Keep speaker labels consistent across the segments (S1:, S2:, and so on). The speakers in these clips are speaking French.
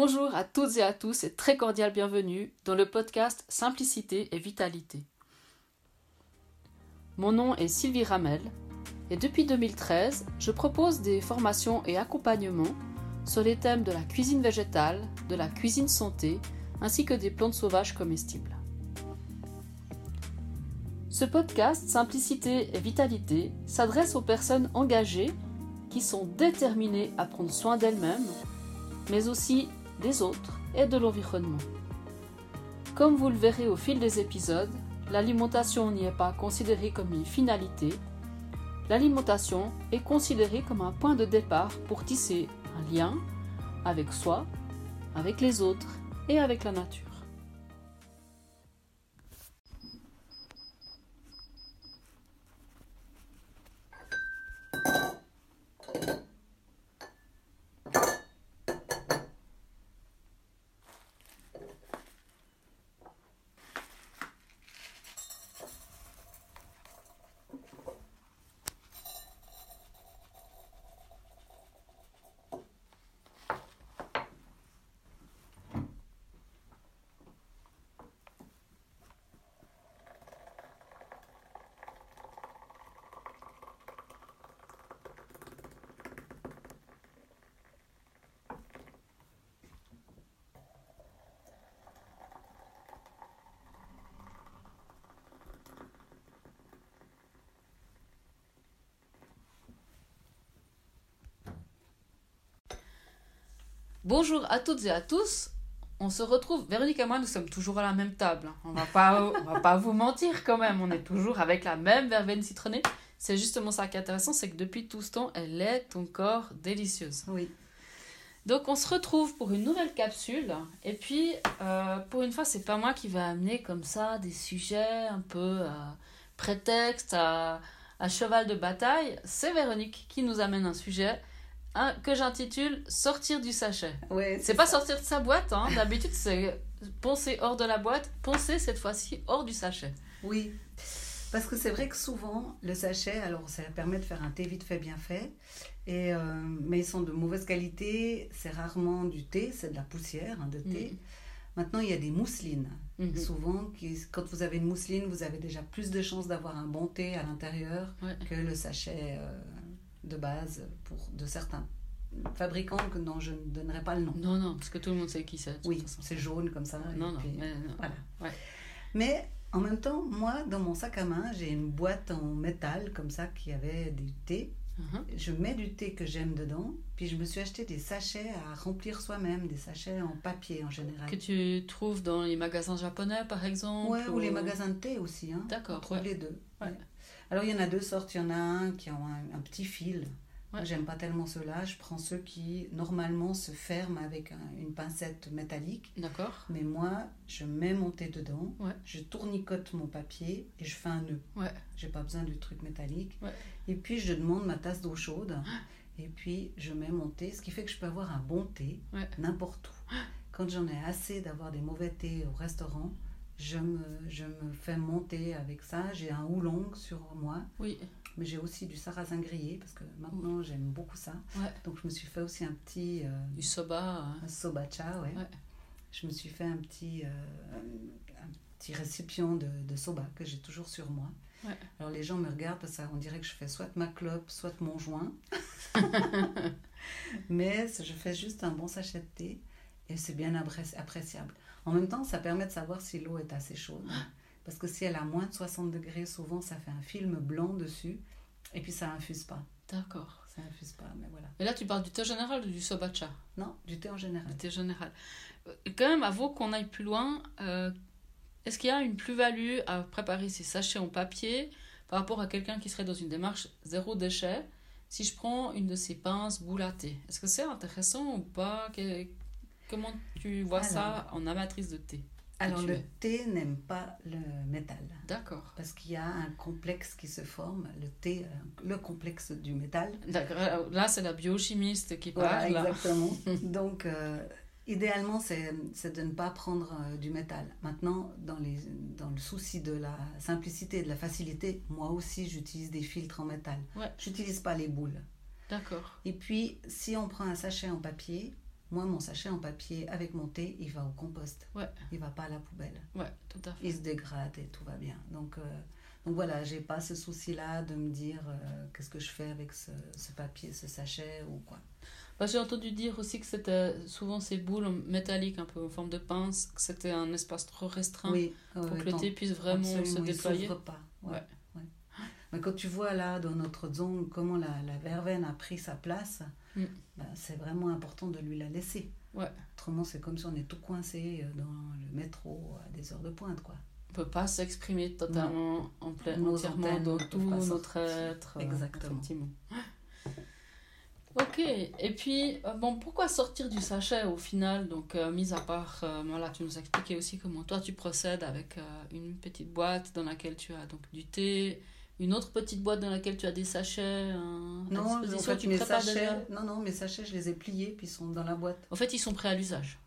S1: Bonjour à toutes et à tous et très cordial bienvenue dans le podcast Simplicité et Vitalité. Mon nom est Sylvie Ramel et depuis 2013, je propose des formations et accompagnements sur les thèmes de la cuisine végétale, de la cuisine santé, ainsi que des plantes sauvages comestibles. Ce podcast Simplicité et Vitalité s'adresse aux personnes engagées qui sont déterminées à prendre soin d'elles-mêmes, mais aussi des autres et de l'environnement. Comme vous le verrez au fil des épisodes, l'alimentation n'y est pas considérée comme une finalité, l'alimentation est considérée comme un point de départ pour tisser un lien avec soi, avec les autres et avec la nature. Bonjour à toutes et à tous. On se retrouve, Véronique et moi, nous sommes toujours à la même table. On va pas, on va pas vous mentir quand même. On est toujours avec la même verveine citronnée. C'est justement ça qui est intéressant, c'est que depuis tout ce temps, elle est encore délicieuse.
S2: Oui.
S1: Donc on se retrouve pour une nouvelle capsule. Et puis, euh, pour une fois, c'est pas moi qui va amener comme ça des sujets un peu euh, prétexte à, à cheval de bataille. C'est Véronique qui nous amène un sujet hein, que j'intitule Sortir du sachet.
S2: Ouais,
S1: C'est pas sortir de sa boîte, hein. d'habitude c'est poncer hors de la boîte, poncer cette fois-ci hors du sachet.
S2: Oui. Parce que c'est vrai que souvent, le sachet, alors ça permet de faire un thé vite fait, bien fait, et, euh, mais ils sont de mauvaise qualité. C'est rarement du thé, c'est de la poussière hein, de thé.
S1: Mhm.
S2: Maintenant, il y a des mousselines.
S1: Mhm.
S2: Souvent, qui, quand vous avez une mousseline, vous avez déjà plus de chances d'avoir un bon thé à l'intérieur
S1: Ouais.
S2: que le sachet euh, de base pour de certains fabricants que dont je ne donnerai pas le nom.
S1: Non, non, parce que tout le monde sait qui c'est.
S2: Oui, c'est jaune comme ça. et
S1: Non, non,
S2: puis-
S1: mais non.
S2: Voilà.
S1: Ouais.
S2: Mais en même temps, moi, dans mon sac à main, j'ai une boîte en métal comme ça qui avait du thé.
S1: Mhm.
S2: Je mets du thé que j'aime dedans, puis je me suis acheté des sachets à remplir soi-même, des sachets en papier en général.
S1: Que tu trouves dans les magasins japonais par exemple
S2: Ouais, ou les magasins de thé aussi. Hein.
S1: D'accord, ouais.
S2: les deux.
S1: Ouais.
S2: ouais. Alors il y en a deux sortes. Il y en a un qui a un, un petit fil.
S1: Ouais.
S2: J'aime pas tellement ceux-là. Je prends ceux qui normalement se ferment avec un- une pincette métallique.
S1: D'accord.
S2: Mais moi, je mets mon thé dedans,
S1: Ouais.
S2: je tournicote mon papier et je fais un nœud.
S1: Ouais.
S2: J'ai pas besoin du truc métallique.
S1: Ouais.
S2: Et puis je demande ma tasse d'eau chaude et puis je mets mon thé, ce qui fait que je peux avoir un bon thé n'importe où. Quand j'en ai assez d'avoir des mauvais thés au restaurant, je me, je me fais monter avec ça. J'ai un oolong sur moi,
S1: Oui.
S2: mais j'ai aussi du sarrasin grillé parce que maintenant j'aime beaucoup ça.
S1: Ouais.
S2: Donc je me suis fait aussi un petit euh,
S1: Du soba. euh,
S2: un sobacha, ouais.
S1: Ouais.
S2: Je me suis fait un petit, euh, un petit récipient de, de soba que j'ai toujours sur moi.
S1: Ouais.
S2: Alors les gens me regardent parce qu'on dirait que je fais soit ma clope, soit mon joint. Mais je fais juste un bon sachet de thé et c'est bien appré- appréciable. En même temps, ça permet de savoir si l'eau est assez chaude. Parce que si elle a moins de 60 degrés, souvent ça fait un film blanc dessus et puis ça infuse pas.
S1: D'accord.
S2: Ça infuse pas, mais voilà.
S1: Et là tu parles du thé général ou du sobacha?
S2: Non, du thé en général.
S1: Du thé général. Euh, Quand même, avant qu'on aille plus loin, euh, est-ce qu'il y a une plus-value à préparer ces sachets en papier par rapport à quelqu'un qui serait dans une démarche zéro déchet? Si je prends une de ces pinces thé Est-ce que c'est intéressant ou pas? Comment tu vois ça en amatrice de thé
S2: Alors le
S1: es?
S2: thé n'aime pas le métal.
S1: D'accord.
S2: Parce qu'il y a un complexe qui se forme, le thé, euh, le complexe du métal.
S1: D'accord. Là, c'est la biochimiste qui parle.
S2: exactement. Donc, euh, idéalement, c'est c'est de ne pas prendre euh, du métal. Maintenant, dans, les, dans le souci de la simplicité et de la facilité, moi aussi, j'utilise des filtres en métal.
S1: Ouais.
S2: J'utilise pas les boules.
S1: D'accord.
S2: Et puis, si on prend un sachet en papier, moi, mon sachet en papier avec mon thé, il va au compost.
S1: Ouais.
S2: Il va pas à la poubelle.
S1: Ouais, tout à fait.
S2: Il se dégrade et tout va bien. Donc, euh, donc voilà, j'ai pas ce souci-là de me dire euh, qu'est-ce que je fais avec ce, ce papier, ce sachet ou quoi.
S1: Bah, j'ai entendu dire aussi que c'était souvent ces boules métalliques, un peu en forme de pince, que c'était un espace trop restreint
S2: Oui,
S1: pour
S2: ouais,
S1: que le thé puisse vraiment se
S2: il
S1: déployer.
S2: s'ouvre pas. Ouais,
S1: Ouais.
S2: Mais quand tu vois là, dans notre zone, comment la, la verveine a pris sa place,
S1: Mm.
S2: bah, c'est vraiment important de lui la laisser.
S1: Ouais.
S2: Autrement, c'est comme si on est tout coincé euh, dans le métro à des heures de pointe, quoi.
S1: On peut pas s'exprimer totalement, en plein,
S2: Nos
S1: entièrement
S2: antennes
S1: dans tout notre être. euh,
S2: Exactement.
S1: effectivement. Ok, et puis, euh, bon, pourquoi sortir du sachet au final? Donc, euh, mis à part, euh, voilà, tu nous as expliqué aussi comment toi tu procèdes avec une petite boîte dans laquelle tu as donc du thé, une autre petite boîte dans laquelle tu as des sachets euh, à
S2: Non, en
S1: disposition.
S2: fait,
S1: tu
S2: mes
S1: prépares
S2: sachets,
S1: déjà
S2: non, non, mes sachets, je les ai pliés, puis ils sont dans la boîte.
S1: En fait, ils sont prêts à l'usage.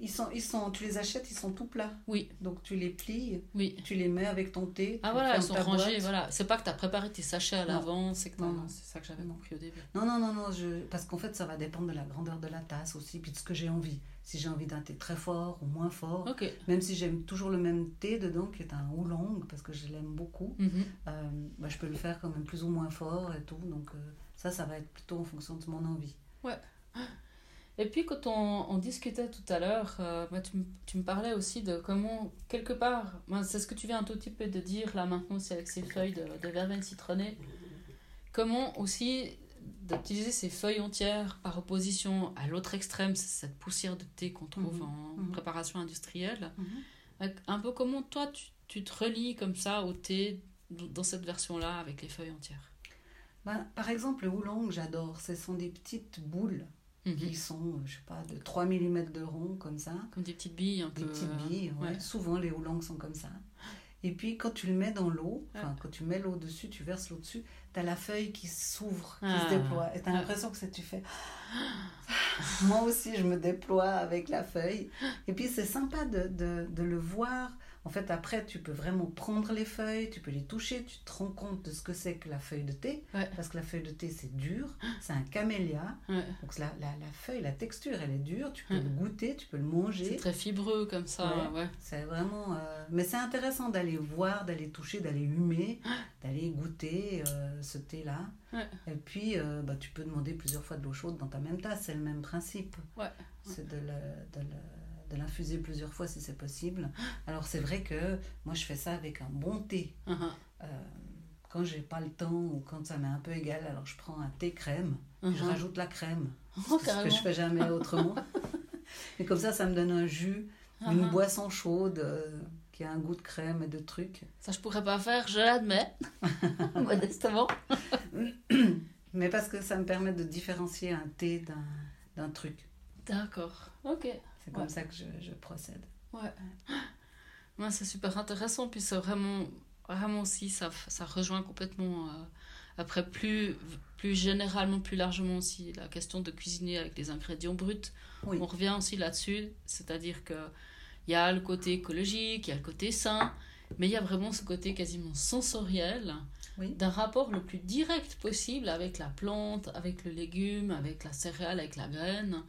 S2: Ils sont, ils sont, tu les achètes, ils sont tout plats.
S1: Oui,
S2: Donc tu les plies,
S1: oui.
S2: tu les mets avec ton thé.
S1: Ah voilà, ils sont rangés,
S2: boîte.
S1: voilà. C'est pas que tu as préparé tes sachets à l'avance, c'est
S2: Non, non.
S1: c'est ça que j'avais compris au début.
S2: Non, non, non, non, je... parce qu'en fait, ça va dépendre de la grandeur de la tasse aussi, puis de ce que j'ai envie. Si j'ai envie d'un thé très fort ou moins fort,
S1: Ok.
S2: même si j'aime toujours le même thé dedans, qui est un oolong, parce que je l'aime beaucoup, euh, bah, je peux le faire quand même plus ou moins fort et tout. Donc euh, ça, ça va être plutôt en fonction de mon envie.
S1: Et puis quand on, on discutait tout à l'heure, euh, bah, tu, me- tu me parlais aussi de comment, quelque part, bah, c'est ce que tu viens un tout petit peu de dire là maintenant aussi avec ces feuilles de, de verveine citronnée, comment aussi d'utiliser ces feuilles entières par opposition à l'autre extrême, c'est cette poussière de thé qu'on trouve
S2: Mhm,
S1: en
S2: mhm.
S1: préparation industrielle. Avec Un peu comment toi tu, tu te relis comme ça au thé dans cette version-là avec les feuilles entières?
S2: Bah, par exemple, le oolong, j'adore. Ce sont des petites boules
S1: Mhm.
S2: qui sont, euh, je sais pas, de 3 mm de rond, comme ça.
S1: Comme des petites billes un
S2: Des
S1: peu.
S2: petites
S1: euh,
S2: billes, ouais.
S1: ouais.
S2: Souvent, les oulangs sont comme ça. Et puis, quand tu le mets dans l'eau, enfin,
S1: Ouais.
S2: quand tu mets l'eau dessus, tu verses l'eau dessus, tu as la feuille qui s'ouvre, qui
S1: Ah.
S2: se déploie. Et tu as
S1: Ouais.
S2: l'impression que tu fais. Moi aussi, je me déploie avec la feuille. Et puis, c'est sympa de, de, de le voir. En fait, après, tu peux vraiment prendre les feuilles, tu peux les toucher, tu te rends compte de ce que c'est que la feuille de thé.
S1: Ouais.
S2: Parce que la feuille de thé, c'est dur, c'est un camélia.
S1: Ouais.
S2: Donc, la, la, la feuille, la texture, elle est dure, tu peux
S1: Ouais.
S2: le goûter, tu peux le
S1: C'est
S2: manger.
S1: très fibreux comme ça.
S2: C'est vraiment. euh, Mais c'est intéressant d'aller voir, d'aller toucher, d'aller humer, d'aller goûter euh, ce thé-là. Et puis, euh, bah, tu peux demander plusieurs fois de l'eau chaude dans ta même tasse, c'est le même principe. C'est de le- de le- de l'infuser plusieurs fois si c'est possible. Alors, c'est vrai que moi, je fais ça avec un bon thé.
S1: Mhm.
S2: Euh, quand j'ai pas le temps ou quand ça m'est un peu égal, alors je prends un thé crème, je
S1: Mhm.
S2: rajoute la crème.
S1: Oh,
S2: ce que je fais jamais autrement. Et comme ça, ça me donne un jus, une boisson chaude euh, qui a un goût de crème et de trucs.
S1: Ça, je pourrais pas faire, je l'admets. Modestement.
S2: Mais parce que ça me permet de différencier un thé d'un, d'un truc.
S1: D'accord. Ok.
S2: C'est comme
S1: Ouais.
S2: ça que je, je procède.
S1: Ouais. Ouais, c'est super intéressant. Puis c'est vraiment, vraiment aussi, ça, ça rejoint complètement. euh, après, plus, plus généralement, plus largement aussi, la question de cuisiner avec les ingrédients bruts.
S2: Oui.
S1: On revient aussi là-dessus. C'est-à-dire que il y a le côté écologique, il y a le côté sain, mais il y a vraiment ce côté quasiment sensoriel
S2: Oui.
S1: d'un rapport le plus direct possible avec la plante, avec le légume, avec la céréale, avec la graine.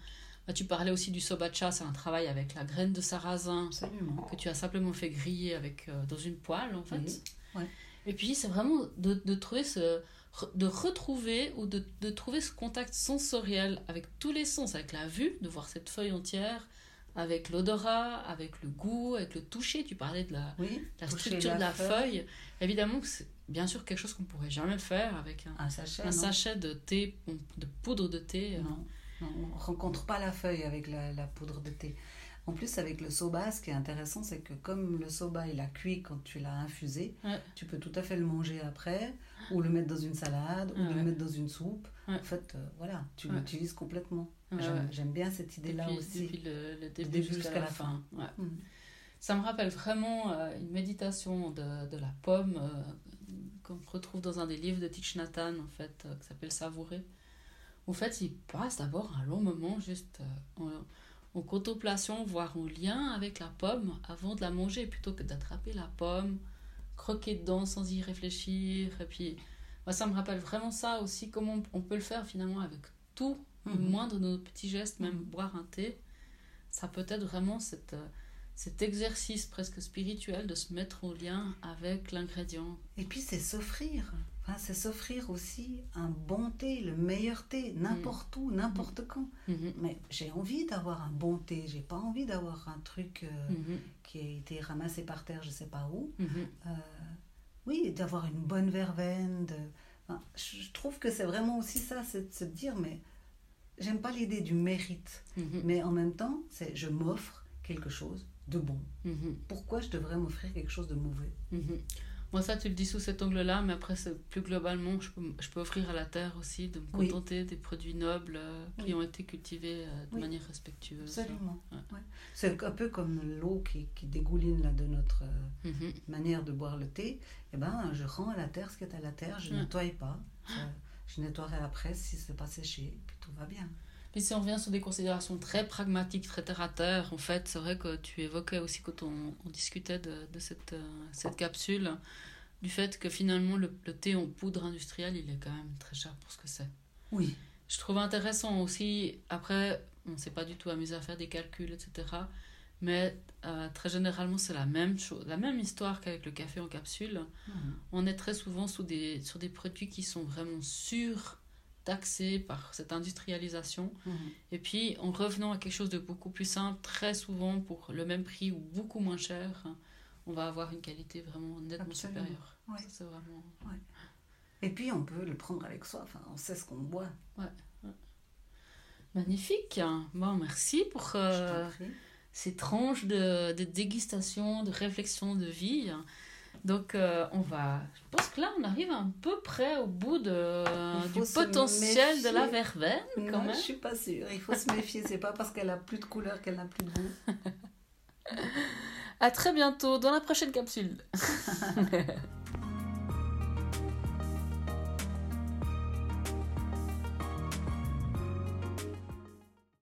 S1: Bah, tu parlais aussi du sobacha, c'est un travail avec la graine de sarrasin
S2: Absolument.
S1: que tu as simplement fait griller avec, euh, dans une poêle en fait.
S2: Oui, ouais.
S1: Et puis c'est vraiment de, de trouver ce de retrouver ou de, de trouver ce contact sensoriel avec tous les sens, avec la vue, de voir cette feuille entière, avec l'odorat, avec le goût, avec le toucher. Tu parlais de la,
S2: Oui.
S1: la structure de la feuille. Évidemment que c'est bien sûr quelque chose qu'on pourrait jamais faire avec un,
S2: Un sachet.
S1: un
S2: non?
S1: sachet de thé, de poudre de thé. euh.
S2: Non, on ne rencontre pas la feuille avec la, la poudre de thé. En plus, avec le soba, ce qui est intéressant, c'est que comme le soba, il a cuit quand tu l'as infusé,
S1: Ouais.
S2: tu peux tout à fait le manger après, ou le mettre dans une salade, ou le mettre dans une soupe.
S1: Ouais.
S2: En fait, euh, voilà, tu l'utilises complètement. J'aime bien cette idée-là aussi.
S1: depuis le, le début,
S2: début
S1: jusqu'à, la, fin.
S2: Mm.
S1: Ça me rappelle vraiment euh, une méditation de, de la pomme euh, qu'on retrouve dans un des livres de Thich Nhat Hanh, en fait, qui s'appelle Savourer. En fait, il passe d'abord un long moment juste euh, en, en contemplation, voire en lien avec la pomme avant de la manger, plutôt que d'attraper la pomme, croquer dedans sans y réfléchir. Et puis, moi, ça me rappelle vraiment ça aussi, comment on peut le faire finalement avec tout Le moindre de nos petits gestes, même boire un thé, ça peut être vraiment cette, euh, cet exercice presque spirituel de se mettre en lien avec l'ingrédient.
S2: Et puis c'est s'offrir. Enfin, c'est s'offrir aussi un bon thé, le meilleur thé, n'importe où, n'importe quand.
S1: Mhm.
S2: Mais j'ai envie d'avoir un bon thé, j'ai pas envie d'avoir un truc euh,
S1: Mhm.
S2: qui a été ramassé par terre, je sais pas où. Euh, oui, d'avoir une bonne verveine. De... enfin, je trouve que c'est vraiment aussi ça, c'est de se dire, mais j'aime pas l'idée du mérite. Mais en même temps, c'est je m'offre quelque chose de bon. Pourquoi je devrais m'offrir quelque chose de mauvais?
S1: Moi, ça, tu le dis sous cet angle-là, mais après, plus globalement, je peux, je peux offrir à la terre aussi de me
S2: Oui.
S1: contenter des produits nobles euh, qui
S2: Oui.
S1: ont été cultivés euh, de
S2: Oui.
S1: manière respectueuse.
S2: Absolument.
S1: Ouais.
S2: Ouais. C'est un peu comme l'eau qui, qui dégouline là, de notre euh,
S1: Mhm.
S2: manière de boire le thé. Eh ben, je rends à la terre ce qui est à la terre, je
S1: Ouais.
S2: nettoie pas. Je, nettoierai après si c'est pas séché, puis tout va bien.
S1: Puis si on revient sur des considérations très pragmatiques, très terre à terre, en fait, c'est vrai que tu évoquais aussi quand on, on discutait de, de cette, euh, cette capsule, du fait que finalement le, le thé en poudre industrielle, il est quand même très cher pour ce que c'est.
S2: Oui.
S1: Je trouve intéressant aussi, après, on ne s'est pas du tout amusé à faire des calculs, etc. Mais euh, très généralement, c'est la même chose, la même histoire qu'avec le café en capsule.
S2: Mhm.
S1: On est très souvent sous des, sur des produits qui sont vraiment sur-taxés par cette industrialisation.
S2: Mhm.
S1: Et puis, en revenant à quelque chose de beaucoup plus simple, très souvent pour le même prix ou beaucoup moins cher, on va avoir une qualité vraiment nettement
S2: Absolument.
S1: supérieure.
S2: Ouais.
S1: Ça, vraiment...
S2: Et puis on peut le prendre avec soi, enfin, on sait ce qu'on boit.
S1: Magnifique. Bon, merci pour euh, ces tranches de, de dégustation, de réflexion de vie. Donc, euh, on va. Je pense que là, on arrive à peu près au bout de, du potentiel de la verveine, quand
S2: Non,
S1: même.
S2: je suis pas sûre. Il faut se méfier. C'est pas parce qu'elle a plus de couleur qu'elle n'a plus de goût.
S1: À très bientôt dans la prochaine capsule.